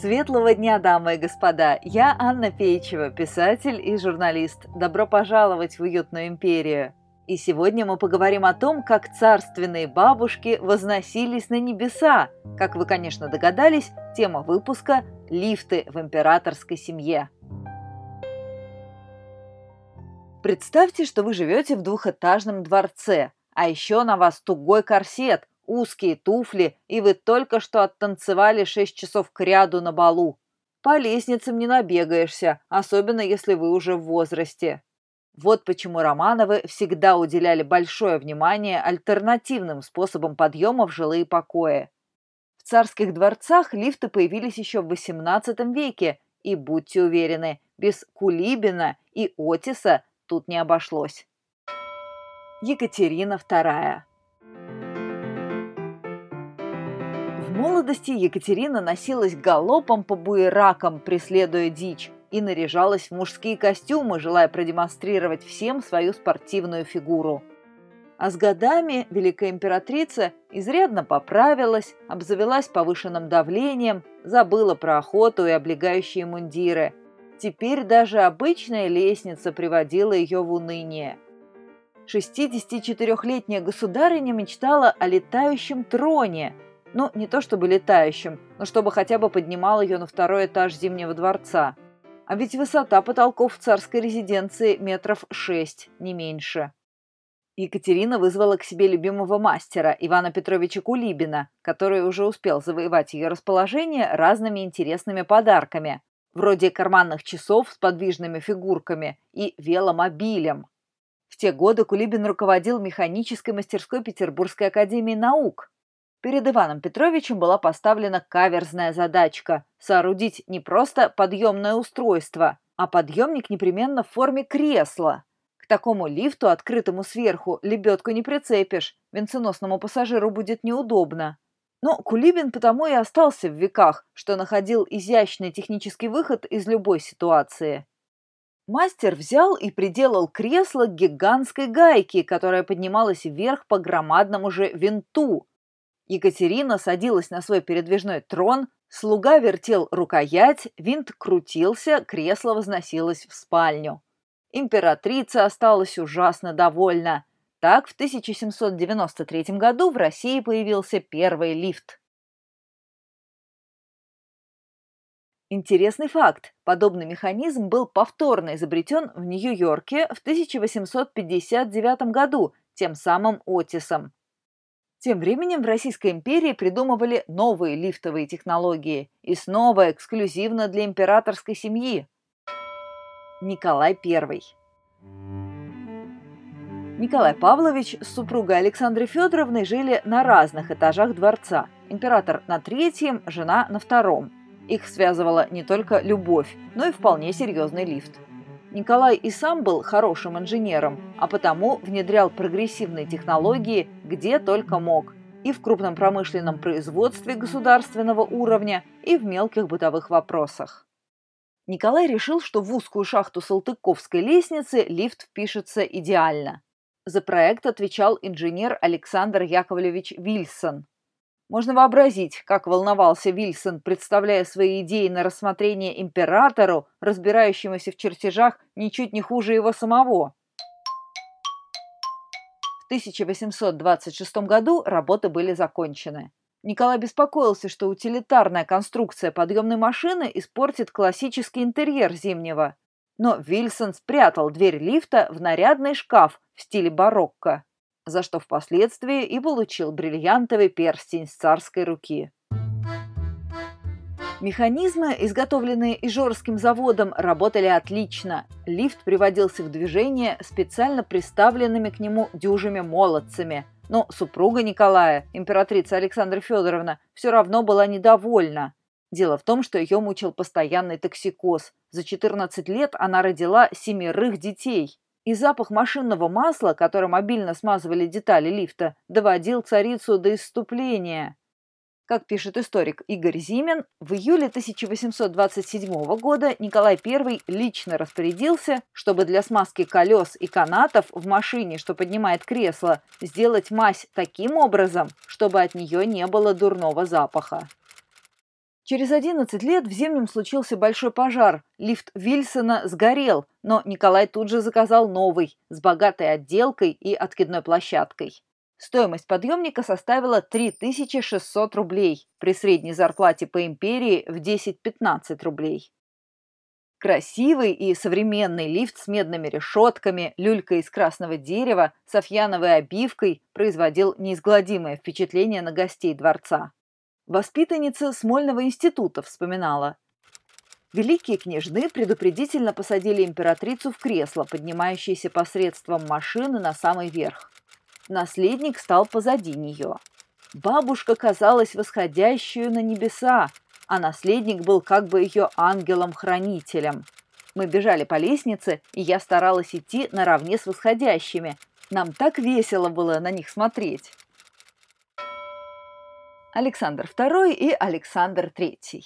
Светлого дня, дамы и господа! Я Анна Пейчева, писатель и журналист. Добро пожаловать в уютную империю! И сегодня мы поговорим о том, как царственные бабушки возносились на небеса. Как вы, конечно, догадались, тема выпуска – лифты в императорской семье. Представьте, что вы живете в двухэтажном дворце, а еще на вас тугой корсет, узкие туфли, и вы только что оттанцевали 6 часов к ряду на балу. По лестницам не набегаешься, особенно если вы уже в возрасте. Вот почему Романовы всегда уделяли большое внимание альтернативным способам подъема в жилые покои. В царских дворцах лифты появились еще в XVIII веке, и, будьте уверены, без Кулибина и Отиса тут не обошлось. Екатерина II молодости Екатерина носилась галопом по буеракам, преследуя дичь, и наряжалась в мужские костюмы, желая продемонстрировать всем свою спортивную фигуру. А с годами великая императрица изрядно поправилась, обзавелась повышенным давлением, забыла про охоту и облегающие мундиры. Теперь даже обычная лестница приводила ее в уныние. 64-летняя государыня мечтала о летающем троне – ну, не то чтобы летающим, но чтобы хотя бы поднимал ее на второй этаж Зимнего дворца. А ведь высота потолков в царской резиденции метров шесть, не меньше. Екатерина вызвала к себе любимого мастера Ивана Петровича Кулибина, который уже успел завоевать ее расположение разными интересными подарками, вроде карманных часов с подвижными фигурками и веломобилем. В те годы Кулибин руководил механической мастерской Петербургской академии наук, Перед Иваном Петровичем была поставлена каверзная задачка – соорудить не просто подъемное устройство, а подъемник непременно в форме кресла. К такому лифту, открытому сверху, лебедку не прицепишь, венценосному пассажиру будет неудобно. Но Кулибин потому и остался в веках, что находил изящный технический выход из любой ситуации. Мастер взял и приделал кресло к гигантской гайке, которая поднималась вверх по громадному же винту, Екатерина садилась на свой передвижной трон, слуга вертел рукоять, винт крутился, кресло возносилось в спальню. Императрица осталась ужасно довольна. Так в 1793 году в России появился первый лифт. Интересный факт. Подобный механизм был повторно изобретен в Нью-Йорке в 1859 году тем самым Отисом. Тем временем в Российской империи придумывали новые лифтовые технологии и снова эксклюзивно для императорской семьи. Николай I. Николай Павлович с супругой Александрой Федоровной жили на разных этажах дворца. Император на третьем, жена на втором. Их связывала не только любовь, но и вполне серьезный лифт. Николай и сам был хорошим инженером, а потому внедрял прогрессивные технологии где только мог – и в крупном промышленном производстве государственного уровня, и в мелких бытовых вопросах. Николай решил, что в узкую шахту Салтыковской лестницы лифт впишется идеально. За проект отвечал инженер Александр Яковлевич Вильсон, можно вообразить, как волновался Вильсон, представляя свои идеи на рассмотрение императору, разбирающемуся в чертежах ничуть не хуже его самого. В 1826 году работы были закончены. Николай беспокоился, что утилитарная конструкция подъемной машины испортит классический интерьер Зимнего. Но Вильсон спрятал дверь лифта в нарядный шкаф в стиле барокко за что впоследствии и получил бриллиантовый перстень с царской руки. Механизмы, изготовленные Ижорским заводом, работали отлично. Лифт приводился в движение специально приставленными к нему дюжими молодцами. Но супруга Николая, императрица Александра Федоровна, все равно была недовольна. Дело в том, что ее мучил постоянный токсикоз. За 14 лет она родила семерых детей и запах машинного масла, которым обильно смазывали детали лифта, доводил царицу до исступления. Как пишет историк Игорь Зимин, в июле 1827 года Николай I лично распорядился, чтобы для смазки колес и канатов в машине, что поднимает кресло, сделать мазь таким образом, чтобы от нее не было дурного запаха. Через 11 лет в Зимнем случился большой пожар. Лифт Вильсона сгорел, но Николай тут же заказал новый, с богатой отделкой и откидной площадкой. Стоимость подъемника составила 3600 рублей, при средней зарплате по империи в 10-15 рублей. Красивый и современный лифт с медными решетками, люлькой из красного дерева, софьяновой обивкой производил неизгладимое впечатление на гостей дворца. Воспитанница Смольного института вспоминала. Великие княжны предупредительно посадили императрицу в кресло, поднимающееся посредством машины на самый верх. Наследник стал позади нее. Бабушка казалась восходящую на небеса, а наследник был как бы ее ангелом-хранителем. Мы бежали по лестнице, и я старалась идти наравне с восходящими. Нам так весело было на них смотреть. Александр II и Александр III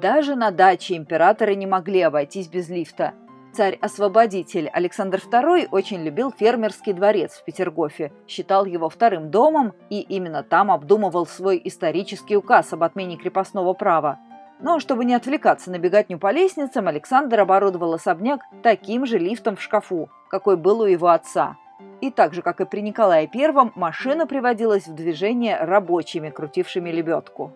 Даже на даче императоры не могли обойтись без лифта – Царь-освободитель Александр II очень любил фермерский дворец в Петергофе, считал его вторым домом и именно там обдумывал свой исторический указ об отмене крепостного права. Но чтобы не отвлекаться на беготню по лестницам, Александр оборудовал особняк таким же лифтом в шкафу, какой был у его отца. И так же, как и при Николае I, машина приводилась в движение рабочими, крутившими лебедку.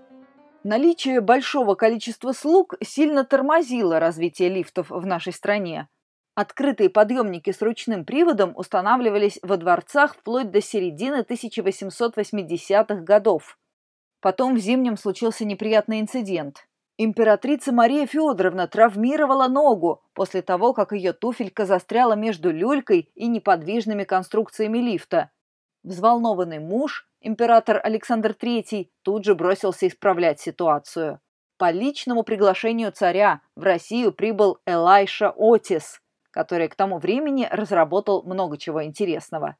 Наличие большого количества слуг сильно тормозило развитие лифтов в нашей стране. Открытые подъемники с ручным приводом устанавливались во дворцах вплоть до середины 1880-х годов. Потом в Зимнем случился неприятный инцидент. Императрица Мария Федоровна травмировала ногу после того, как ее туфелька застряла между люлькой и неподвижными конструкциями лифта. Взволнованный муж император Александр III тут же бросился исправлять ситуацию. По личному приглашению царя в Россию прибыл Элайша Отис, который к тому времени разработал много чего интересного.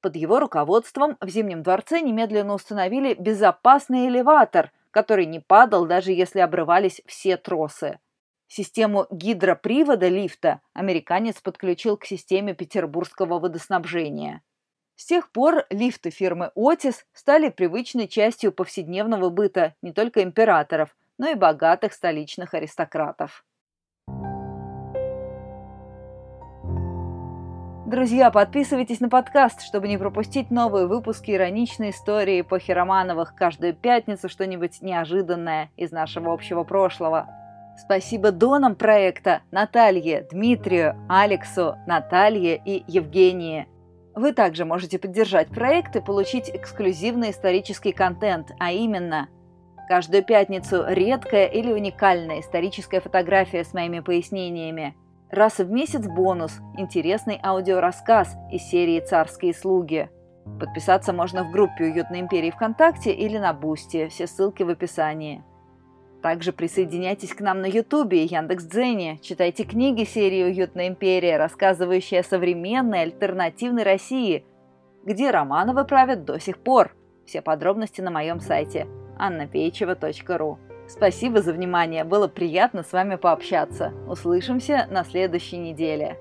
Под его руководством в Зимнем дворце немедленно установили безопасный элеватор, который не падал, даже если обрывались все тросы. Систему гидропривода лифта американец подключил к системе петербургского водоснабжения. С тех пор лифты фирмы «Отис» стали привычной частью повседневного быта не только императоров, но и богатых столичных аристократов. Друзья, подписывайтесь на подкаст, чтобы не пропустить новые выпуски ироничной истории эпохи Романовых каждую пятницу что-нибудь неожиданное из нашего общего прошлого. Спасибо донам проекта Наталье, Дмитрию, Алексу, Наталье и Евгении – вы также можете поддержать проект и получить эксклюзивный исторический контент, а именно каждую пятницу редкая или уникальная историческая фотография с моими пояснениями, раз в месяц бонус – интересный аудиорассказ из серии «Царские слуги». Подписаться можно в группе «Уютной империи» ВКонтакте или на Бусти, все ссылки в описании. Также присоединяйтесь к нам на Ютубе и Яндекс.Дзене, читайте книги серии «Уютная империя», рассказывающие о современной альтернативной России, где Романовы правят до сих пор. Все подробности на моем сайте annapeichева.ру. Спасибо за внимание, было приятно с вами пообщаться. Услышимся на следующей неделе.